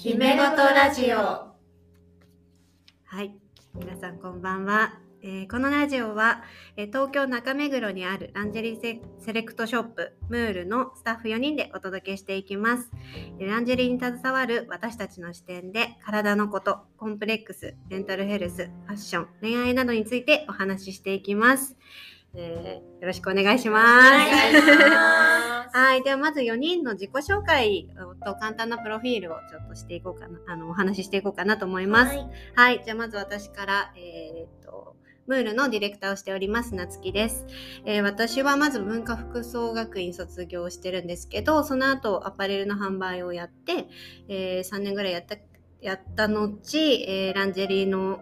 姫ごとラジオはい、皆さんこんばんは。えーこのラジオは、えー東京中目黒にあるランジェリーセセレクトショップムールのスタッフ4人でお届けしていきます。えランジェリーに携わる私たちの視点で体のこと、コンプレックス、メンタルヘルス、ファッション、恋愛などについてお話ししていきます。えーよろしくお願いします。はい。では、まず4人の自己紹介と簡単なプロフィールをちょっとしていこうかな、あの、お話ししていこうかなと思います。はいはい。じゃあ、まず私から、えーっと、ムールのディレクターをしております、なつきです。えー私はまず文化服装学院卒業してるんですけど、その後アパレルの販売をやって、え3年ぐらいやった、やった後、えーランジェリーの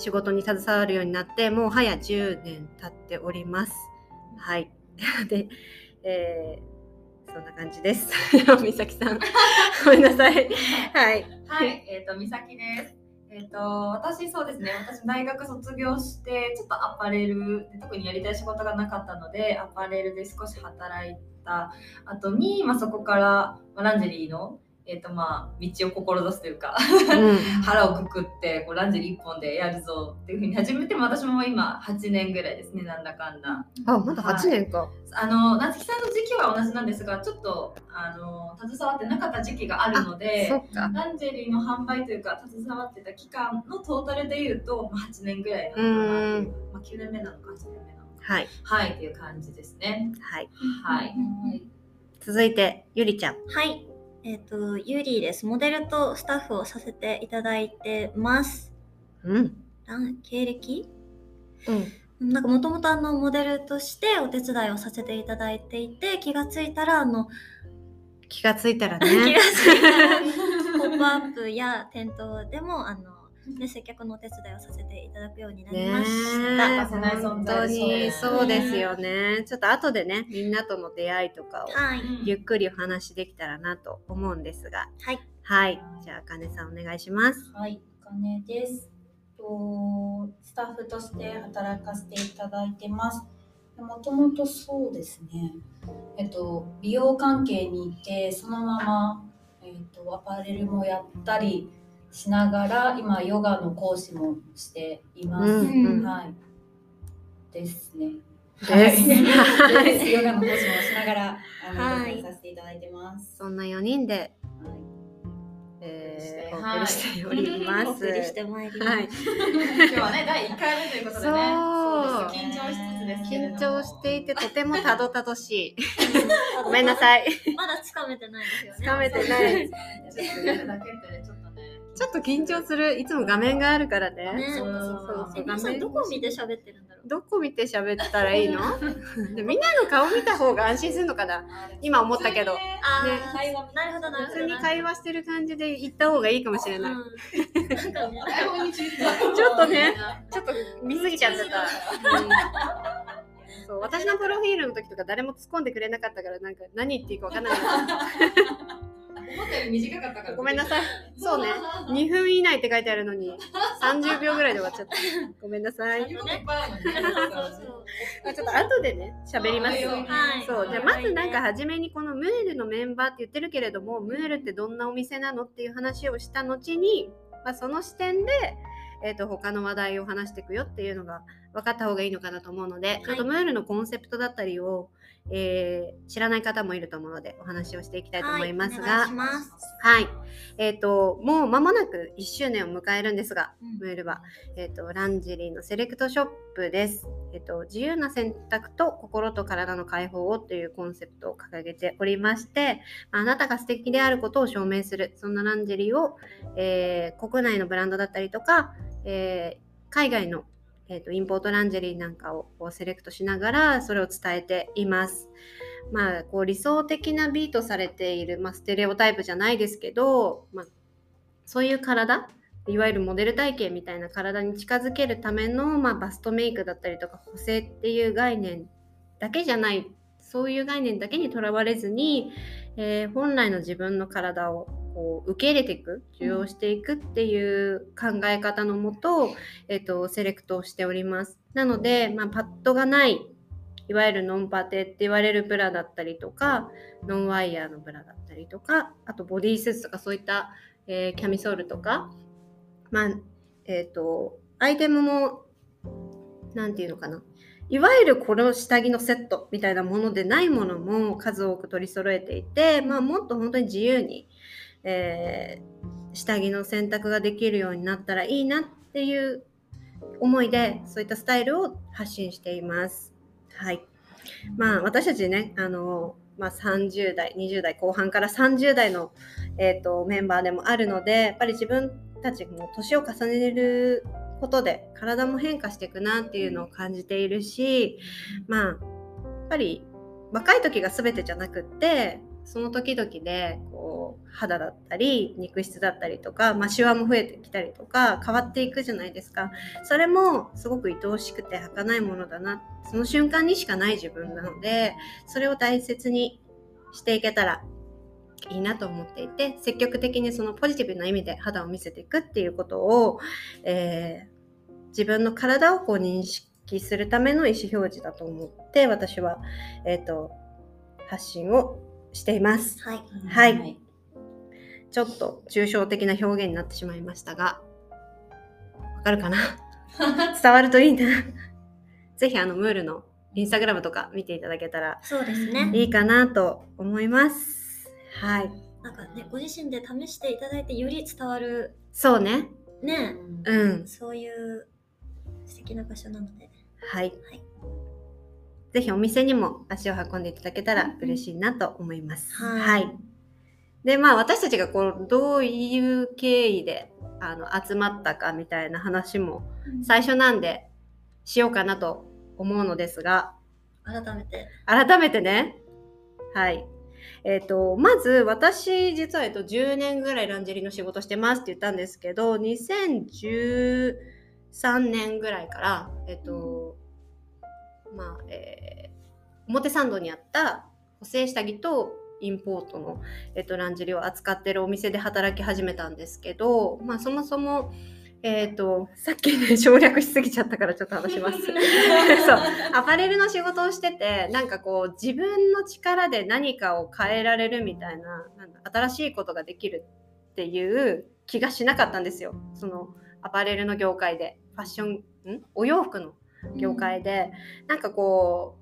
仕事に携わるようになって、もう早10年経っております。はい。で、えーそんな感じです。美咲さん。ごめんなさい。はい。はい、えっ、と、美咲です。えっ、と、私そうですね、私大学卒業して、ちょっとアパレルで、特にやりたい仕事がなかったので、アパレルで少し働いた後に、まあ、そこから、まあ、ランジェリーの、えっ、と、まあ、道を志すというか、うん腹をくくって、こう、ランジェリー一本でやるぞっていうふうに始めても、私も今8年ぐらいですね、なんだかんだ。あ、まだ8年か。あの夏木さんの時期は同じなんですがちょっとあの携わってなかった時期があるのでそっか。ランジェリーの販売というか携わってた期間のトータルでいうと、まあ、8年ぐらいなのかなっていうまあ、9年目なのか8年目なのかはい。はいっていう感じですねはい。はい続いて、ゆりちゃん。はい。えっ、と、ゆりです。モデルとスタッフをさせていただいてます。うん。あ経歴？うん。なんかもともとあのモデルとしてお手伝いをさせていただいていて気がついたらあの気がついたらね。気がついたら ポップアップや店頭でもあの、ね、接客のお手伝いをさせていただくようになりねましえた。欠かせない存本当にそうですよね。ちょっと後でね、みんなとの出会いとかをはい。ゆっくりお話できたらなと思うんですが。はい。はい。じゃあ、あかねさんお願いします。はい、お金です。とスタッフとして働かせていただいてます。もともとそうですね。えっと美容関係にいてそのままえっとアパレルもやったりしながら今ヨガの講師もしています。うんうんはい。ですね。ですはいですヨガの講師もしながらあの、はいさせていただいてます。そんな4人で、はいえー、おはい送りしております。お送りしてまいります。はい。今日はね第1回目ということでねそう緊張しつつです緊も張していてとてもたどたどしい。ごめんなさい。まだつかめてないですよね。つかめてない。ちょっとやるだけってねちょっと緊張する。いつも画面があるからね。ねそうそうえ皆さんどこ見て喋ってるんだろう？どこ見て喋ったらいいの？でみんなの顔見た方が安心するのかな？今思ったけどね会話なるほどなるほど。普通に会話してる感じで言った方がいいかもしれない。うんちちょっとね ちょっと見すぎちゃってた。うんそう私のプロフィールの時とか誰も突っ込んでくれなかったからなんか何言っていいか分かんない思ったより短かったから。ごめんなさい。そうね。2分以内って書いてあるのに30秒ぐらいで終わっちゃった。ごめんなさい。ちょっと後でね喋りますはいはいはい。そう。じゃあまずなんか初めにこのムールのメンバーって言ってるけれどもムールってどんなお店なのっていう話をした後に、まあ、その視点で、えー、と他の話題を話していくよっていうのが分かった方がいいのかなと思うので、ちょっとムールのコンセプトだったりを、えー知らない方もいると思うのでお話をしていきたいと思いますが、はいはい。えっ、と、もう間もなく1周年を迎えるんですが、うんムールは、えっ、と、ランジェリーのセレクトショップです。えっ、と、自由な選択と心と体の解放をというコンセプトを掲げておりまして、まああなたが素敵であることを証明する、そんなランジェリーを、えー国内のブランドだったりとか、えー海外のえーとインポートランジェリーなんかをこうセレクトしながらそれを伝えています。まあ、こう理想的なビートされている、まあ、ステレオタイプじゃないですけど、まあ、そういう体いわゆるモデル体型みたいな体に近づけるための、まあ、バストメイクだったりとか補正っていう概念だけじゃないそういう概念だけにとらわれずに、えー本来の自分の体をこう受け入れていく受容していくっていう考え方のもと、えっとセレクトをしております。なので、まあ、パッドがないいわゆるノンパテって言われるブラだったりとかノンワイヤーのブラだったりとかあとボディースーツとかそういった、えーキャミソールとか、まあ、えっ、と、アイテムも、なんていうのかな。いわゆるこの下着のセットみたいなものでないものも数多く取り揃えていて、まあ、もっと本当に自由に、えー下着の選択ができるようになったらいいなっていう思いでそういったスタイルを発信しています。はい。まあ私たちね、あの、まあ、30代、20代後半から30代の、えー、とメンバーでもあるので、やっぱり自分たちも年を重ねることで体も変化していくなっていうのを感じているし、まあ、やっぱり若い時が全てじゃなくって、その時々でこう肌だったり肉質だったりとか、まあ、シワも増えてきたりとか変わっていくじゃないですか。それもすごく愛おしくて儚いものだな。その瞬間にしかない自分なのでそれを大切にしていけたらいいなと思っていて積極的にそのポジティブな意味で肌を見せていくっていうことを、えー自分の体をこう認識するための意思表示だと思って私は、えー、と発信をしています。はい。はいちょっと抽象的な表現になってしまいましたが、わかるかな？伝わるといいな。ぜひあのムールのインスタグラムとか見ていただけたらそうですね。いいかなと思います。はい。なんかね、ご自身で試していただいてより伝わるそうね。ね、うん。そういう素敵な場所なので。はい。はいぜひお店にも足を運んでいただけたら嬉しいなと思います。はいで、まあ私たちがこう、どういう経緯であの集まったかみたいな話も最初なんでしようかなと思うのですが、改めて。改めてね、はい。えっ、と、まず私、実は、えっと、10年ぐらいランジェリーの仕事してますって言ったんですけど、2013年ぐらいから、えっ、と、まあ、えー表参道にあった補正下着とインポートの、えっと、ランジェリーを扱ってるお店で働き始めたんですけど、まあ、そもそも、えっ、と、さっきね、省略しすぎちゃったからちょっと話します。そう、アパレルの仕事をしてて、なんかこう、自分の力で何かを変えられるみたいな、なんだ新しいことができるっていう気がしなかったんですよ。その、アパレルの業界で、ファッション、ん？お洋服の業界で、なんかこう、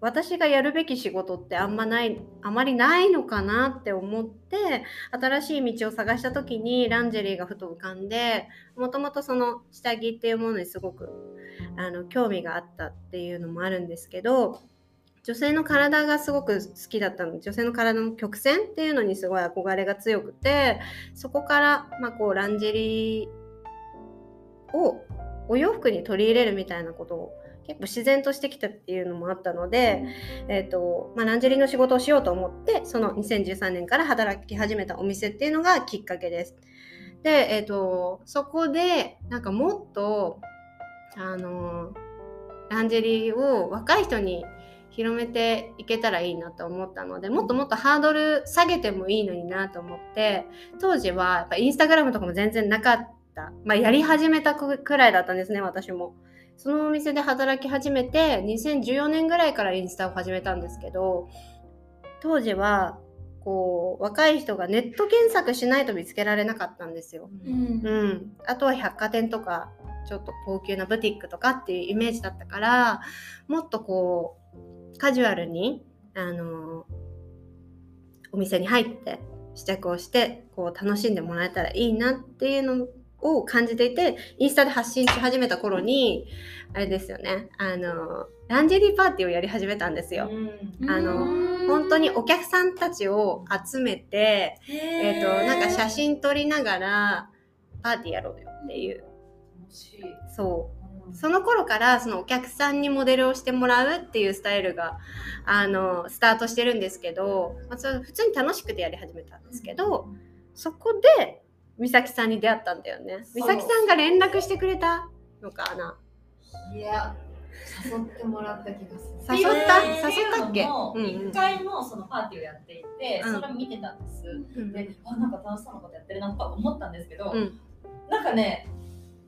私がやるべき仕事ってあんまない、あまりないのかなって思って、新しい道を探した時にランジェリーがふと浮かんで、もともとその下着っていうものにすごくあの興味があったっていうのもあるんですけど、女性の体がすごく好きだったの女性の体の曲線っていうのにすごい憧れが強くてそこから、まあ、こうランジェリーをお洋服に取り入れるみたいなことを結構自然としてきたっていうのもあったので、えーとまあ、ランジェリーの仕事をしようと思ってその2013年から働き始めたお店っていうのがきっかけです。で、えー、とそこでなんかもっとあのランジェリーを若い人に広めていけたらいいなと思ったのでもっともっとハードル下げてもいいのになと思って当時はやっぱインスタグラムとかも全然なかった、まあ、やり始めたくくらいだったんですね私も。そのお店で働き始めて2014年ぐらいからインスタを始めたんですけど当時はこう若い人がネット検索しないと見つけられなかったんですよ。うんうん、あとは百貨店とかちょっと高級なブティックとかっていうイメージだったからもっとこうカジュアルにあのお店に入って試着をしてこう楽しんでもらえたらいいなっていうのを感じていてインスタで発信し始めた頃にあれですよねあのランジェリーパーティーをやり始めたんですよ。あの本当にお客さんたちを集めてえっ、と、なんか写真撮りながら、パーティーやろうよっていう。そう。その頃から、そのお客さんにモデルをしてもらうっていうスタイルが、あの、スタートしてるんですけど、まあ、それ普通に楽しくてやり始めたんですけど、そこで、美咲さんに出会ったんだよね。美咲さんが連絡してくれたのかな。いや誘ってもらった気がする。誘った？えー誘ったっけ？うんうん。1回もそのパーティーをやっていて、うん。それを見てたんです、うんであなんか楽しそうなことやってるなとか思ったんですけど、うん。なんかね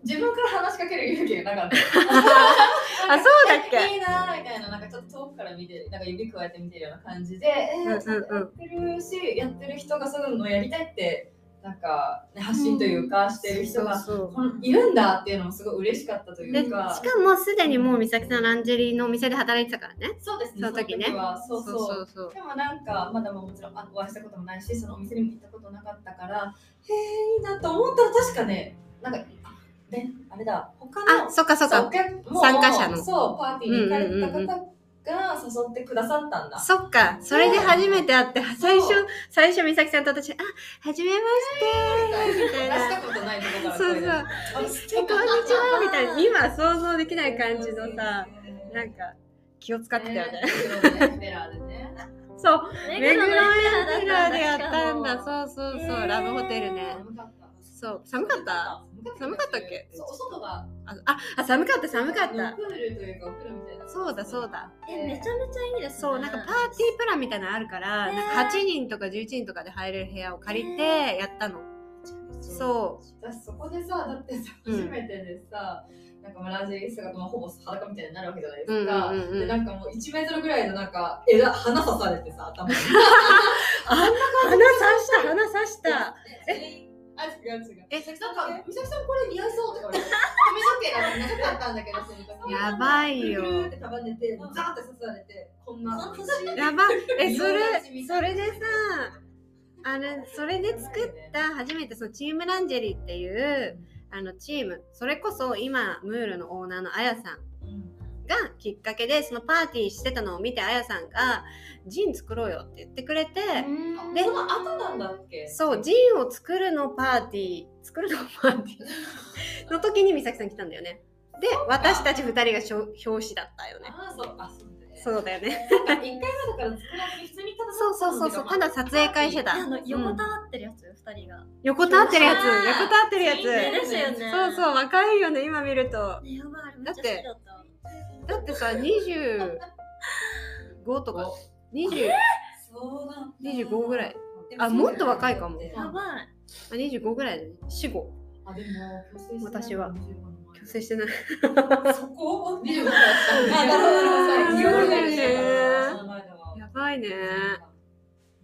自分から話しかける勇気がなかった。あ、そうだっけ？いいなみたいななんかちょっと遠くから見てなんか指くわえて見てるような感じで、やってるしやってる人がそういうのやりたいってなんか、ね、発信というかしてる人が、いるんだっていうのもすごい嬉しかったというか。かもすでにもう美咲さんランジェリーのお店で働いてたからね。そうですねその時ね。は。そうそう。そうそうでもなんかまだもちろんあお会いしたこともないしそのお店にも行ったことなかったからへえいいなと思ったら確かねなんかあねあれだ他のあそっかそっそうか参加者の。そうパーティーに行かれてたうんうんうん方が誘ってくださったんだ、そっか。それで初めて会って最初最初美咲さんと私「あはじめまして」みたい出したなことないとこからそうそう。声出して「えこんにちは」みたいな。今想像できない感じのさなんか気を使ってたよね。そう。目目黒エンペラーでやったんだ。そうそうそう、ラブホテルね。そう。寒かった？寒かったっけ？そうお外が。あああ寒かった寒かった。プールというかお風呂みたいな。そうだそうだ。えめちゃめちゃいいですね。そうなんかパーティープランみたいなのあるから、なんか8人とか11人とかで入れる部屋を借りてやったの、そ私そこでさだってさうん初めてでさ、なんかまあランジー姿まあほぼ裸みたいになるわけじゃないですうんか、うんうんうん。でなんかもう1メートルぐらいのなんか枝花刺されてさ頭に。あ鼻さした鼻さした。え？あ違う違う。えなんか美咲さんこれ似合いそうって言われて 髪の毛が長かったんだけどその時。やばいよ。って束ねてザーって刺されてこんなやばえそれいそれでさあれそれで作った初めてそのチームランジェリーっていうあのチーム。それこそ今ムールのオーナーのあやさんがきっかけでそのパーティーしてたのを見てあやさんがジン作ろうよって言ってくれて、でその後なんだっけ？そうジンを作るのパーティー作るのパーティーの時に美咲さん来たんだよね。で私たち2人がしょ表紙だったよね。あそうあそうだね。そうだよね。一回目だから作らずに普通にただそうそうそうそうただ撮影会してたあの横うん。たわってるやつ二人が。横たわってるやつ 横たわってるやつ。いいねですよねそうそう若いよね今見ると。だっただってさ25とか20そうなんだ。25ぐらい。あもっと若いかも。やばい。あ25ぐらいで死後あでも私は。強制してない。そこ？25だったあなるほどなるほど。記憶がいいへーその前だわやばいね。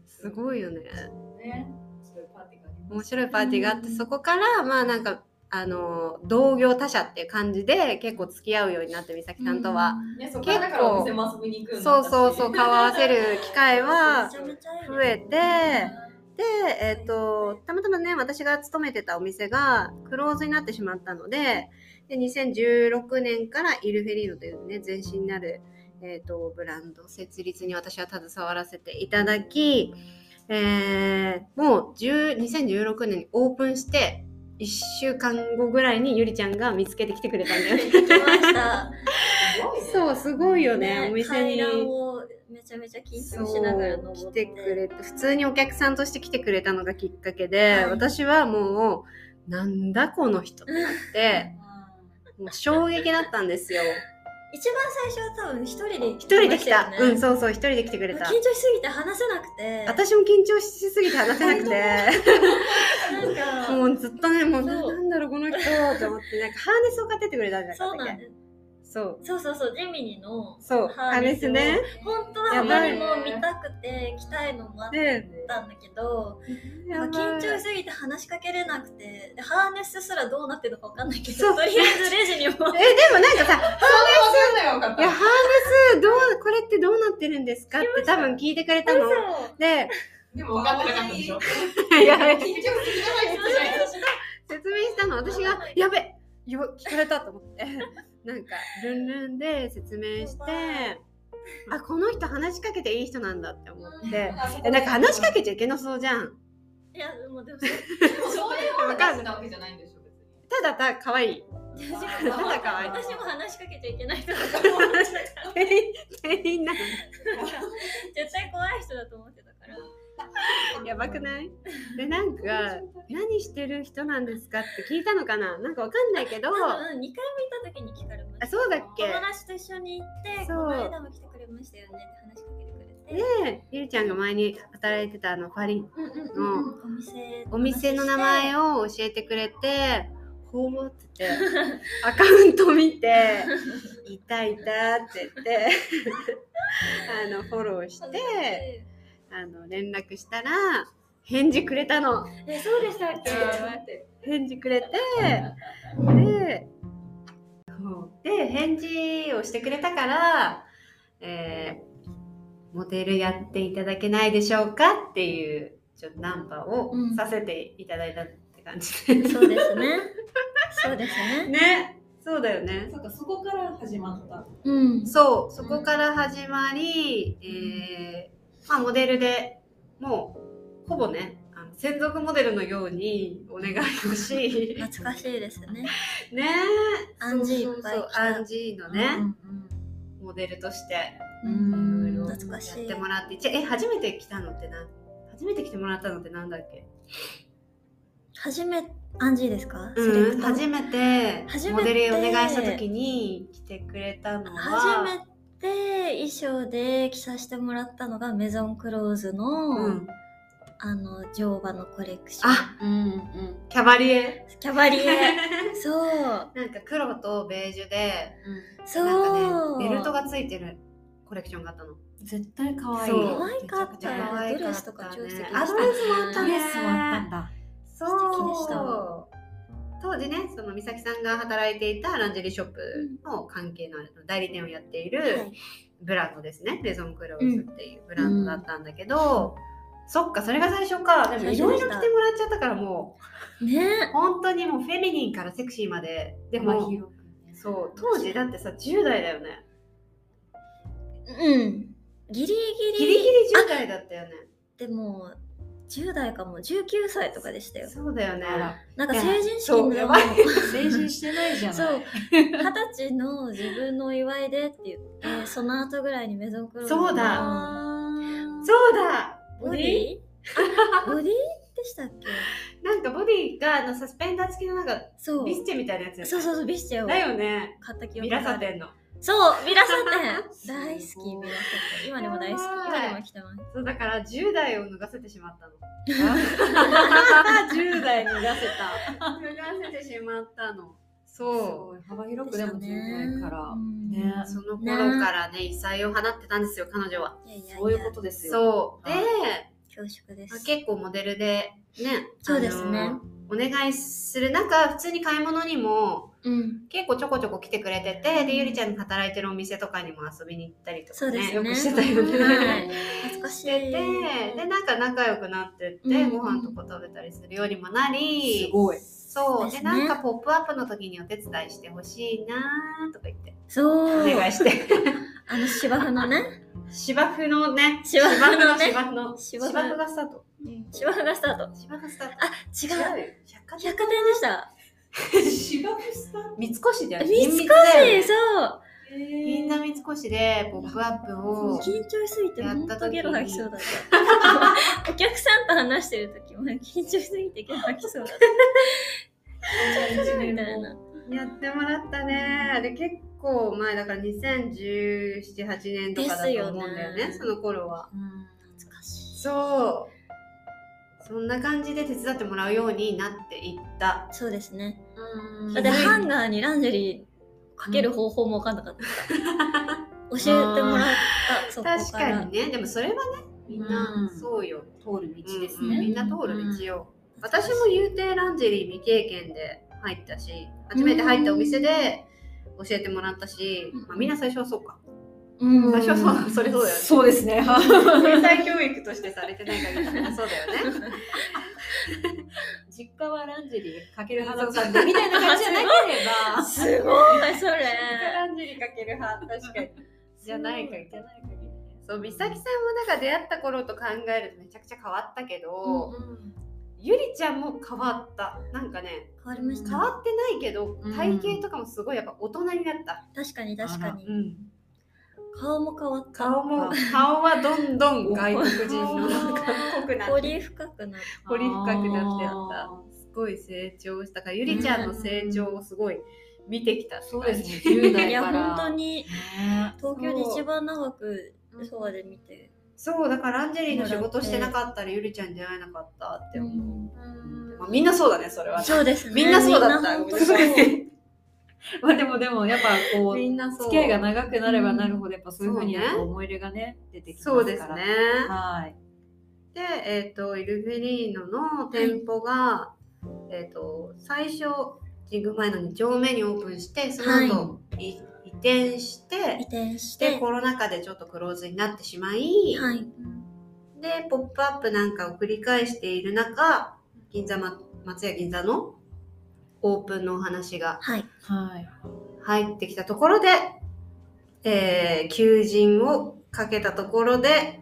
すごいよね。面す白いパーティーがあってそこからまあなんかあの同業他社っていう感じで結構付き合うようになって美咲さんとは、ねそこからだからお店も遊びに行くようになそうそうそう顔合わせる機会は増えて。でえっ、とたまたまね私が勤めてたお店がクローズになってしまったのでで2016年からイルフェリーノというね前身になる、えー、とブランド設立に私は携わらせていただき、えーもう10 2016年にオープンして1週間後ぐらいにゆりちゃんが見つけてきてくれたんだよね。そうすごいよねお店に。めちゃめちゃ緊張しながら登って。来てくれて普通にお客さんとして来てくれたのがきっかけで、はい。私はもうなんだこの人ってなって もう衝撃だったんですよ一番最初は多分一人で一人で来た、うんそうそう一人で来てくれた。緊張しすぎて話せなくて。私も緊張しすぎて話せなくて。なんか。もうずっとねもうなんだろうこの人と思ってなんかハーネスを買ってってくれたんじゃなかったっけそうなんですそう。そうそうそうジミニのそう。ハーネスね。本当はあまりも見たくて来たいのもあっでたんだけどやばい。緊張しすぎて話しかけれなくてでハーネスすらどうなってるのかわかんないけどとりあえずレジにもえでもなんかさそんなわかんないや、ハーネス、どう、これってどうなってるんですかって多分聞いてくれたの。で、でも分かってなかったでしょ。いや、緊張するじゃない。ですか説明したの。私が、やべよ聞かれたと思って、なんか、ルンルンで説明して、あ、この人話しかけていい人なんだって思って、えなんか話しかけちゃいけなそうじゃん。いやもうでもでもそういうのがなわけじゃないんでしょ別にただた、可愛い。私ただ可愛い私も話しかけちゃいけない人だと思ってた 店員なの。やばくない？で、なんか、何してる人なんですかって聞いたのかな？なんかわかんないけど、多分2回目行った時に聞かれましたあ、そうだっけ？友達と一緒に行ってそう。この間も来てくれましたよねって話しかけてくれて。で、ゆりちゃんが前に働いてたあのパリうんうんうんうんお店お店の名前をを教えてくれて、ほうってて、アカウント見て、いたいたって言って、あの、フォローして、あの、連絡したら、返事くれたの。えそうでしたっけ？返事くれてでそう。で返事をしてくれたから、えーモデルやっていただけないでしょうかっていうちょっとナンパをうん。させていただいたって感じで、そうですね。そうですね。ね。そうだよね。そうかそこから始まった。うん。そう。そこから始まり、えーまあ、モデルでもうほぼねあの専属モデルのようにお願いをし懐かしいですね。ねアンジーいっぱい来た。アンジーのね、うんモデルとしてうんいろいろや懐かしいってもらってえ初めて来たのってな初めて来てもらったのってなんだっけ？初めアンジーですか、うんクト初めて初めて。モデルお願いした時に来てくれたのは初めて衣装で着させてもらったのがメゾンクローズの、うん、あの乗馬のコレクション。あうんうん。キャバリエ。キャバリエ。そう。なんか黒とベージュでそう。なんかねベルトがついてるコレクションがあったの。絶対可愛い。そう。可愛かった。ドレスとか超素敵でしたあドレスもあったね。ドレスもあったんだ。そ素敵でした。う当時ねその美咲さんが働いていたランジェリーショップの関係の代理店をやっているはい。ブランドですね、レゾンクローズっていうブランドだったんだけど、そっかそれが最初か。でもいろいろ着てもらっちゃったからもね。う本当にもうフェミニンからセクシーまで。でもねそう当時だってさ10代だよね。うん。ギリギリ。ギリギリ10代だったよね。でも10代かも。19歳とかでしたよ。そうだよね。なんか成人式の 成人してないじゃない。そう。二十歳の自分のお祝いでって言って その後ぐらいにメゾンクローそうだ。そうだ。ボディ？あボディでしたっけ？なんかボディがあのサスペンダー付きのなんかそう。ビスチェみたいなやつそうそうそうビスチェをだよね。買った記ミ憶がある。ラサテンのそうミラサテン大好きミラサテン今でも大好き。今でも着てます。そうだから10代を脱がせてしまったの。10代脱がせた。脱がせてしまったの。すそごい。幅広くでも10代から。う。んね。うその頃からね異彩を放ってたんですよ彼女は。そういうことですよ。そう。ではい恐縮でまあす結構モデルでねそうですね。お願いする中普通に買い物にもうん。結構ちょこちょこ来てくれててでゆりちゃんの働いてるお店とかにも遊びに行ったりとかねね。よくしてたよね、はい。懐かしい。しててでなんか仲良くなってって、うん。ご飯とか食べたりするようにもなりすごい。そう。で,、ね。なんか「ポップアップの時にお手伝いしてほしいなーとか言って。そう。お願いして。あの芝生のね芝生のね芝生のね。芝生の芝生芝生がスタート。芝生がスタート。芝生スタート。あ違う。百貨店でした。芝生スタ三越だよ三越隠密だよねそう。銀座三越でポップアップを緊張しすぎて本当ゲロ吐きそうだった。お客さんと話してる時も緊張しすぎてゲロ吐きそうだった。緊張するみたいな。やってもらったね。あれ結構前だから201718年とかだと思うんだよねよね。その頃は。懐かしい。そう。そんな感じで手伝ってもらうようになっていった。そうですね。うん。だってハンガーにランジェリーかける方法も分かんなかった。教えてもらったそこから。確かにね。でもそれはねみんなうん。そうよ、通る道ですうんねみんな通る道よ、私も言うてランジェリー未経験で入ったし初めて入ったお店で教えてもらったし、うんまあ、みんな最初はそうか。うん。最初はそう それそうだよね。そうですね。英才教育としてされてない限りそうだよね。実家はランジェリーかける派だったんでみたいな感じじゃなければ。すごい。それランジェリーかける派確かに。じゃない限りじゃない限りね。そう美咲さんもなんか出会った頃と考えるとめちゃくちゃ変わったけど、うんゆりちゃんも変わった。なんかね変わりました。変わってないけどうん。体型とかもすごいやっぱ大人になった、確かに確かに。うん、顔も変わった。顔も顔はどんどん外国人の 濃くなって。彫り深くなっ彫り深くなってあった。すごい成長した。からゆりちゃんの成長をすごい見てきたそうですね。10たいや代から。本当に。ね。東京で一番長くそばで見て、そうだからランジェリーの仕事してなかったらゆりちゃんに出会えなかったって思う、うん。まあ、みんなそうだねそれは。ねそうですね。みんなそうだった。まあでもでもやっぱこうみんなそう。付き合いが長くなればなるほどやっぱそういうふうに思い入れがね出てきますから。そうですね。はい。で、えっ、と、イルフェリーノの店舗が、えっ、と、最初、神宮前の2丁目にオープンして、その後、い移転して移、転しで、てコロナ禍でちょっとクローズになってしまい、はいで、ポップアップなんかを繰り返している中、銀座、ま、松屋銀座のオープンのお話がはいはい。入ってきたところで、えー求人をかけたところで、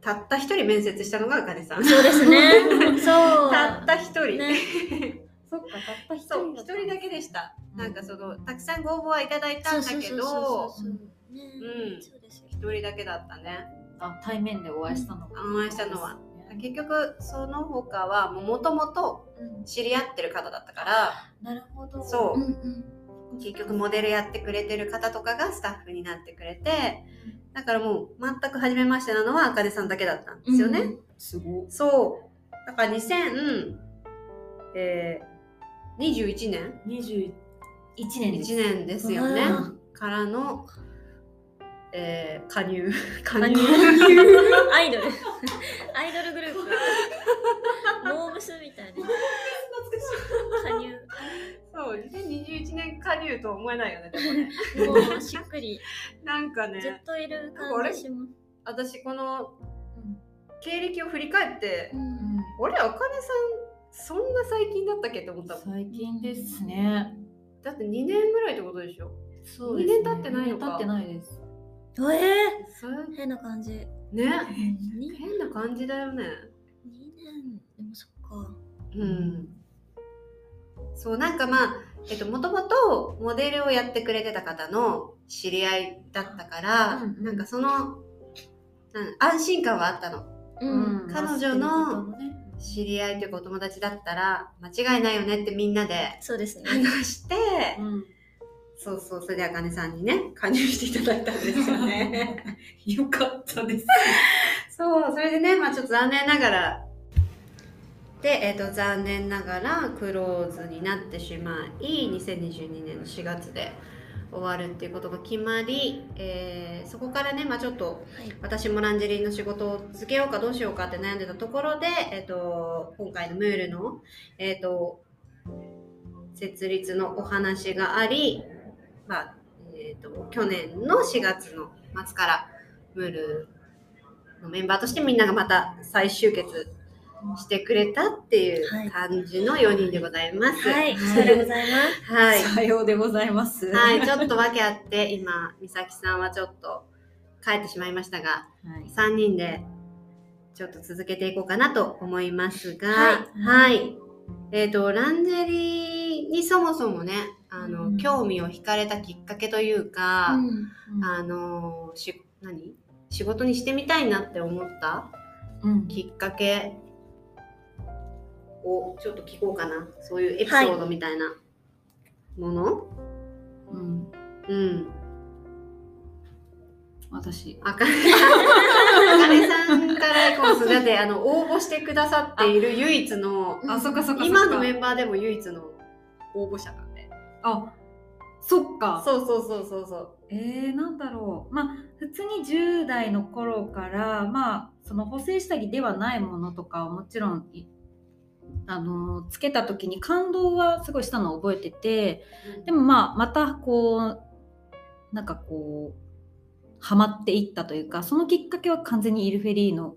たった一人面接したのがあかねさん。そうですね そうたった一人。ねそっか、たった一そう、人一人だけでした。うんなんかその、たくさんご応募はいただいたんだけど、そうん一人だけだったね。あ、対面でお会いしたのが。お会いしたのは。結局、その他は、もともとうん知り合ってる方だったから、なるほど。そううんうん結局モデルやってくれてる方とかがスタッフになってくれて、だからもう全く初めましてなのはあかねさんだけだったんですよね。うんすごい。そう。だから2000、えー、21年21年？です。1年。ですよね。からの、えー、加入。加加入。入。アイドル。アイドルグループ。モームスみたいな。加入。そう、2021年加入とは思えないよね、でもね。もうしっくり。なんかずっね、といる感じします。私この経歴を振り返って、うん。俺、あかねさん、そんな最近だったっけって思ったもん。最近ですね。だって2年ぐらいってことでしょ？そうですね二年経ってないのか経ってないです。えそれー、変な感じね？2変な感じだよね。年でもそっかうん。そう、なんかまあ、えっと、もともとモデルをやってくれてた方の知り合いだったから、うんうんなんかその、なん安心感はあったの。うん彼女の知り合いというかお友達だったら、間違いないよねってみんなでそうですね話して、うん。そうそう、それであかねさんにね、加入していただいたんですよね。よかったです。そう、それでね、まあちょっと残念ながら、で、えっ、と、残念ながらクローズになってしまい、2022年の4月で終わるっていうことが決まり、えーそこからね、まあちょっとはい。私もランジェリーの仕事を続けようかどうしようかって悩んでたところで、えっ、と、今回のムールの、えっ、と、設立のお話があり、まあ、えっ、と、去年の4月の末から、ムールのメンバーとしてみんながまた再集結してくれたっていうはい感じの4人でございます。はいそうでございますはい。さようでございます。はい、ちょっと訳あって、今、美咲さんはちょっと帰ってしまいましたが、はい。3人でちょっと続けていこうかなと思いますが、ははい。えっ、と、ランジェリーにそもそもね、あの、うん興味を惹かれたきっかけというか、うんあの、し、何？仕事にしてみたいなって思ったうん。きっかけをちょっと聞こうかな。そういうエピソードみたいなもの、うん。うん。私。あかねさん、あからいこう だって、あの、応募してくださっている唯一の、あそっかそっか今のメンバーでも唯一の応募者なんで。あ、そっか。そうそうそうそうそう。えー、なんだろう。まあ、普通に10代の頃から、まあ、その補正下着ではないものとかはもちろんい、あのつけた時に感動はすごいしたのを覚えてて、でもまあ、またこう、なんかこう、ハマっていったというか、そのきっかけは完全にイルフェリーノ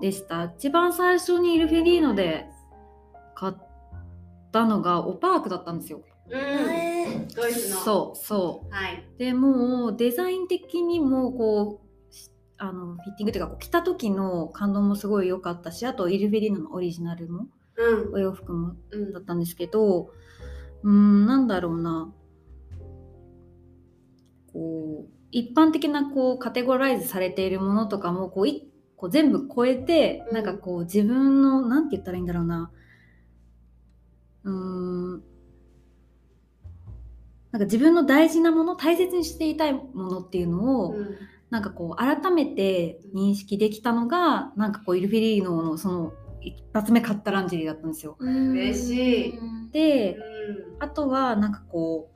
でした。一番最初にイルフェリーノで買ったのがオパークだったんですよ。うん。えードイツの。そうそう。はい。でもうデザイン的にもこうしあのフィッティングというかこう着た時の感動もすごい良かったしあとイルベリーノのオリジナルもうん。お洋服もうん。だったんですけどうーんなんだろうな。こう一般的なこうカテゴライズされているものとかもこういこう全部超えて、うん。なんかこう自分のなんて言ったらいいんだろうな。うーん。なんか自分の大事なもの大切にしていたいものっていうのを、うん。なんかこう改めて認識できたのがなんかこうイルフェリーノのその一発目買ったランジェリーだったんですよ。嬉しいでうあとはなんかこう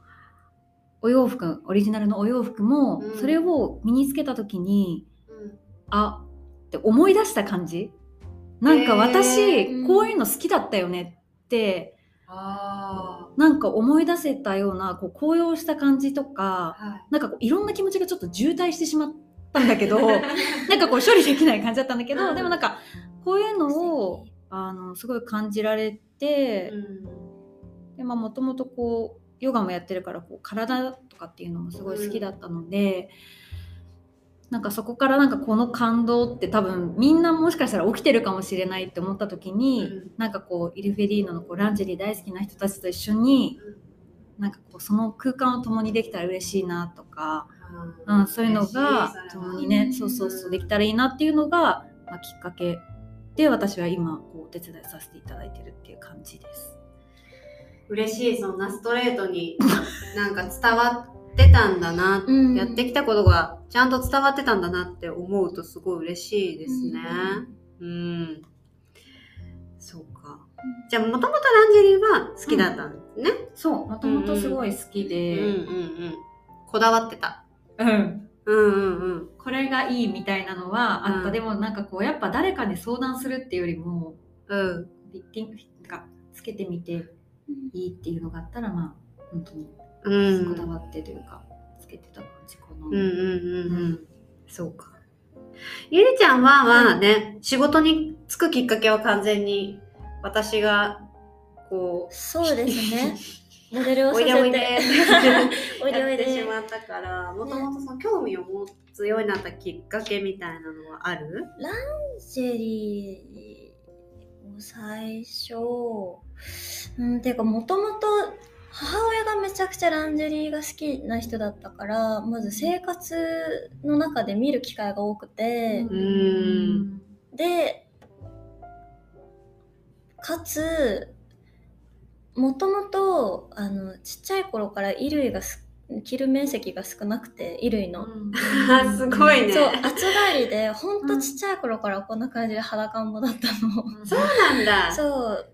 お洋服オリジナルのお洋服もうんそれを身につけた時に、ん。あって思い出した感じなんか私、へーこういうの好きだったよねってあなんか思い出せたようなこう高揚した感じとかあ。はい。なんかこういろんな気持ちがちょっと渋滞してしまったんだけど なんかこう処理できない感じだったんだけど、うんでもなんかこういうのをあのすごい感じられて、でまあもともとこうヨガもやってるからこう体とかっていうのもすごい好きだったので、なんかそこからなんかこの感動って多分みんなもしかしたら起きてるかもしれないって思った時に、うん。なんかこうイルフェリーノのこうランジェリー大好きな人たちと一緒に、なんかこうその空間を共にできたら嬉しいなとか、うん、そういうのが共にねそうそうそうできたらいいなっていうのが、まあ、きっかけで私は今こうお手伝いさせていただいてるっていう感じです。嬉しいそんなストレートに なんか伝わってたんだな、うん。やってきたことがちゃんと伝わってたんだなって思うとすごい嬉しいですね。うん、そうか。じゃあもともとランジェリーは好きだったんですね、そうもともとすごい好きうん、うんで、うん。こだわってた。うんうんうんうん。これがいいみたいなのはあった、うんでもなんかこうやっぱ誰かに相談するっていうよりもうん。リッティングなんかつけてみていいっていうのがあったらまあ本当にうんこだわってというか、つけてた感じかな。うんうんうんうん。そうか。ゆりちゃんはまあね、仕事に就くきっかけは完全に私がこうそうですね。モデルをさせて。おいでおいでしで。まったからもともとその興味を持つようになったきっかけみたいなのはある？ジェリーを最初、うん、ていうかもともと母親がめちゃくちゃランジェリーが好きな人だったから、まず生活の中で見る機会が多くて、んで、かつ、もともと、あの、ちっちゃい頃から衣類がす着る面積が少なくて、衣類の。すごいね。そう、暑がりで、ほんとちっちゃい頃からこんな感じで裸んぼだったの。そうなんだ。そう。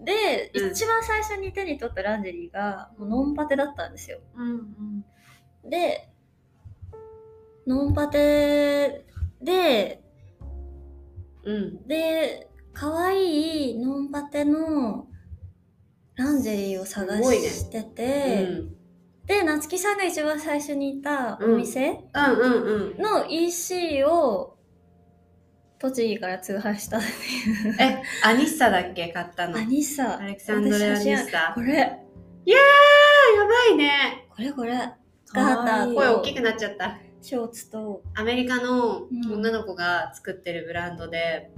で、うん。一番最初に手に取ったランジェリーが、もうノンパテだったんですよ。で、ノンパテで、うん。で、可愛いノンパテのランジェリーを探すごいね。してうて、ん。で、夏木さんが一番最初にいたお店うんうんうん。の EC を栃木から通販したっていう。えアニッサだっけ買ったの？アニッサ。アレクサンドレアニッサ。これ、やばいね。これこれ。ガータ声大きくなっちゃった。ショーツと、アメリカのうん。女の子が作ってるブランドで、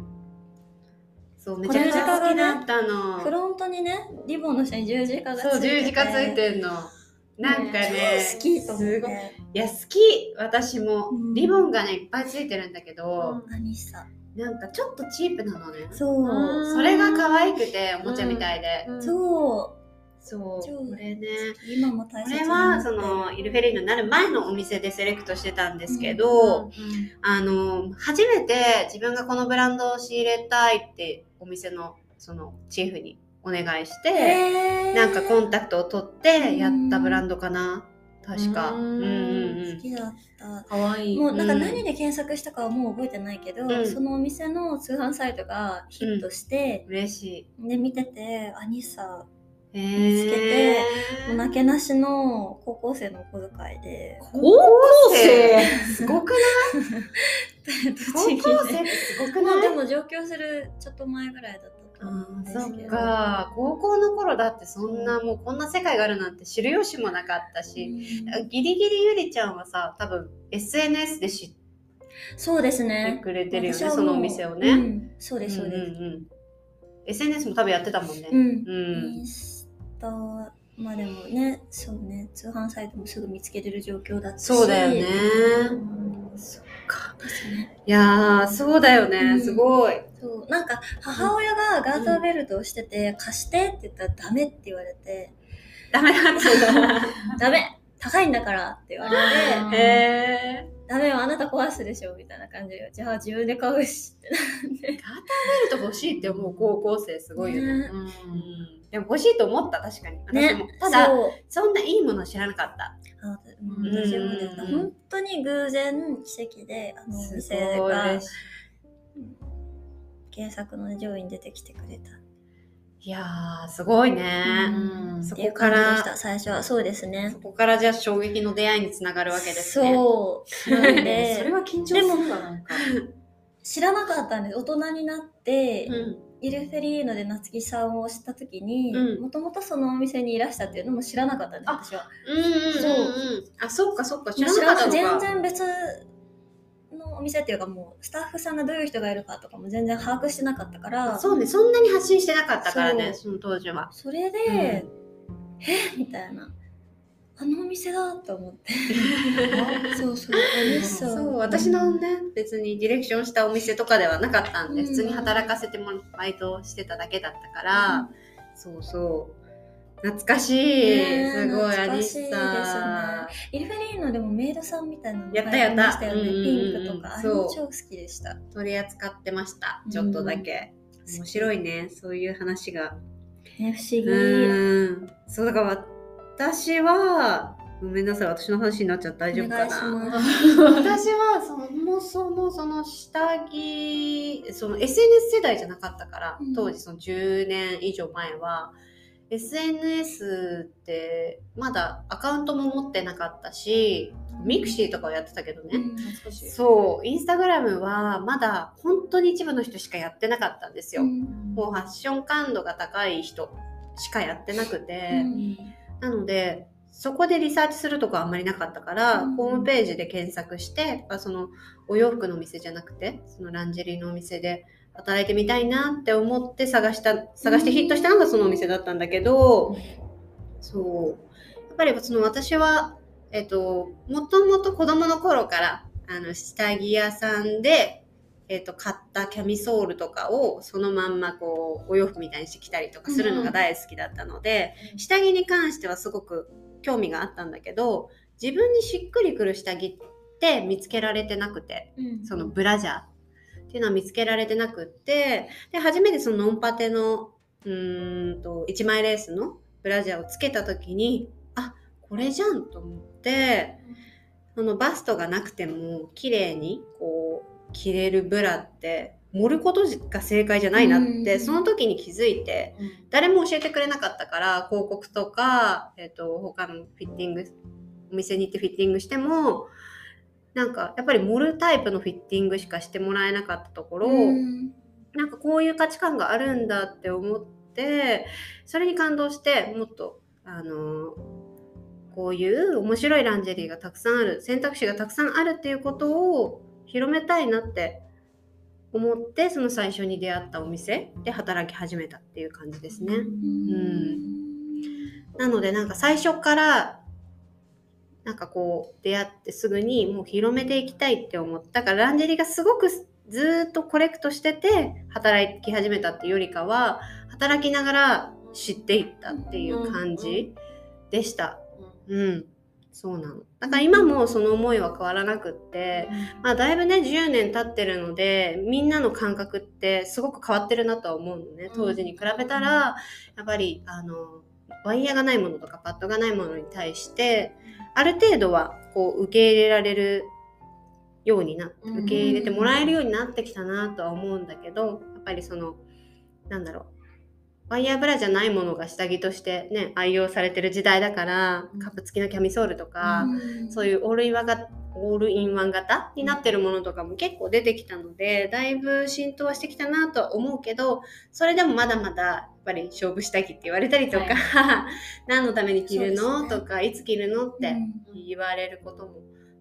そうめちゃくちゃ好きだったのフロントにね、リボンの下に十字架がついてて。そう十字架ついてんの。なんかね超好きと思っすごい。や好き。私も、うん。リボンがねいっぱいついてるんだけど、アニッサ。なんかちょっとチープなのね。そう。うん。それが可愛くておもちゃみたいで、そう。そう。超これね。今も大こ切にれはそのイルフェリーノになる前のお店でセレクトしてたんですけど、あの初めて自分がこのブランドを仕入れたいってお店のそのチーフにお願いして、なんかコンタクトを取ってやったブランドかな？確か。ううんんうん好きだった。かわいい。もうなんか何で検索したかはもう覚えてないけど、うんそのお店の通販サイトがヒットして、嬉しで見ててアニッサい。見つけてもうなけなしの高校生のお小遣いで。高校生すごくない？高栃木校生でってすごくない？でも上京するちょっと前ぐらいだったと思うんですそっけどか。高校の頃だってそんなもうこんな世界があるなんて知る由もなかったし、うん。ギリギリゆりちゃんはさ多分 SNS で知っそうですてねくれてるよねそのお店をね、うん。そうですそうです。んうんうん。SNS も多分やってたもんね。うん、うんインスタまあでもねそうね通販サイトもすぐ見つけれる状況だったし。そうだよね。うんそっか。ですね。いやーそうだよね、うん。すごい。そう。なんか母親がガーターベルトをしてて、貸してって言ったらダメって言われて。ダメだったダメ。高いんだからって言われて。へえダメよあなた壊すでしょみたいな感じで。じゃあ自分で買うしってなってベルト欲しいって思う高校生すごいよね。ね。うんでも欲しいと思った確かに。私も、ねただそんないいもの知らなかった。あうん私もですうん本当に偶然奇跡であのおす店が嬉しい検索の上位に出てきてくれた。いやーすごいね、うん。そこから最初は。そうですね。そ。こからじゃあ衝撃の出会いにつながるわけですね。そう。なんで、それは緊張するわなんか。知らなかったんです。大人になって、うんイルフェリーノで夏木さんを知った時にうん。もともとそのお店にいらしたっていうのも知らなかったんですあ私は。うんうんうんうん。あそっかそっか。知らなかった全然別のお店っていうかもうスタッフさんがどういう人がいるかとかも全然把握してなかったから。そうね。そんなに発信してなかったからねそその当時は。それで、え？みたいなあのお店だと思って。そうそうそうそう。私のね別にディレクションしたお店とかではなかったんで、うん。普通に働かせてもらバイトしてただけだったから、そうそう。懐かしい、すごい懐アニかしいですね。さイルフェリーノでもメイドさんみたいなのやったやった。よねうんうんうん。ピンクとか。あれそう。も超好きでした。取り扱ってました。ちょっとだけ、面白いね。そういう話が。ね不思議。うん。そうだから私はごめんなさい私の話になっちゃって大丈夫かな。私はそもそもその下着その SNS 世代じゃなかったから、うん。当時その10年以上前は SNS ってまだアカウントも持ってなかったし mixiとかをやってたけどね、うんそう Instagram はまだ本当に一部の人しかやってなかったんですよ、もうファッション感度が高い人しかやってなくて、うんなのでそこでリサーチするとこあんまりなかったから、うんホームページで検索してそのお洋服のお店じゃなくてそのランジェリーのお店で働いてみたいなって思って探した探してヒットしたのがそのお店だったんだけど、そう。やっぱりその私はえっともともと子供の頃からあの下着屋さんでえっと買ったキャミソールとかをそのまんまこうお洋服みたいにして着たりとかするのが大好きだったので、下着に関してはすごく興味があったんだけど自分にしっくりくる下着って見つけられてなくてうん。そのブラジャーっていうのは見つけられてなくってで初めてそのノンパテのうーんと1枚レースのブラジャーをつけた時にあこれじゃんと思ってそのバストがなくても綺麗にこう着れるブラって盛ることが正解じゃないなって、うんその時に気づいて誰も教えてくれなかったから広告とか、えっと他のフィッティングお店に行ってフィッティングしてもなんかやっぱり盛るタイプのフィッティングしかしてもらえなかったところ、うん。なんかこういう価値観があるんだって思ってそれに感動してもっとあのこういう面白いランジェリーがたくさんある選択肢がたくさんあるっていうことを広めたいなって思ってその最初に出会ったお店で働き始めたっていう感じですね。なのでなんか最初からなんかこう出会ってすぐにもう広めていきたいって思った。だからランジェリーがすごくずーっとコレクトしてて働き始めたっていうよりかは働きながら知っていったっていう感じでした。うん、そうなの。だから今もその思いは変わらなくって、まあだいぶね10年経ってるのでみんなの感覚ってすごく変わってるなとは思うのね。当時に比べたらやっぱりあのワイヤーがないものとかパッドがないものに対してある程度はこう受け入れられるようになうん。受け入れてもらえるようになってきたなとは思うんだけどやっぱりそのなんだろうワイヤーブラじゃないものが下着としてね愛用されてる時代だからカップ付きのキャミソールとか、そういうオールインワン型オールインワン型になってるものとかも結構出てきたのでだいぶ浸透はしてきたなとは思うけどそれでもまだまだやっぱり勝負下着って言われたりとか、何のために着るの、ね。とかいつ着るの？ってうん。言われることも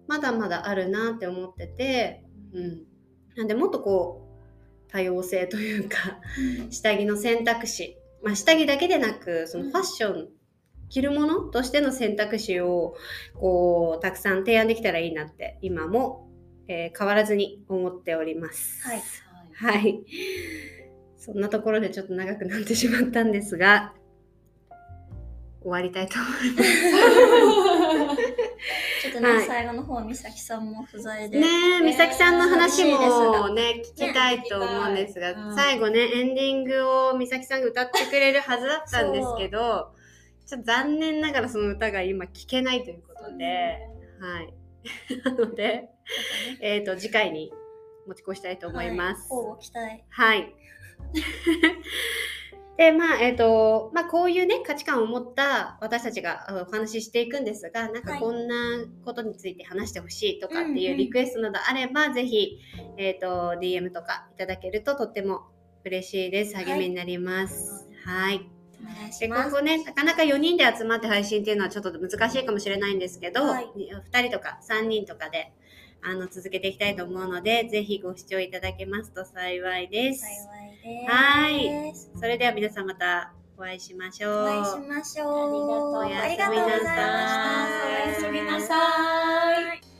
まだまだあるなって思ってて、うん、なんでもっとこう多様性というか下着の選択肢、まあ、下着だけでなくそのファッション着るものとしての選択肢をこうたくさん提案できたらいいなって今も、えー変わらずに思っております。はいはい。そんなところでちょっと長くなってしまったんですが終わりたいと思います。ちょっとね、はい最後の方美咲さんも不在で、ねえ、美咲さんの話もがね、聞きたいと思うんですが、うん最後ね、エンディングを美咲さんが歌ってくれるはずだったんですけど、ちょっと残念ながらその歌が今聞けないということで、はい。なので、えっ、と、次回に持ち越したいと思います。はい。はい。でまあえっ、とまあこういうね価値観を持った私たちがお話ししていくんですがなんかはいこんなことについて話してほしいとかってうんいううんリクエストなどあれば、ぜひえっ、と DM とかいただけるととっても嬉しいです。励みになります。はい。お願いしで。今後ねなかなか4人で集まって配信っていうのはちょっと難しいかもしれないんですけど、はい。2人とか3人とかであの続けていきたいと思うのでぜひご視聴いただけますと幸いです。幸い。それでは皆さんまたお会いしましょう。お会いしましょう。ありがとうございました。おやすみなさい。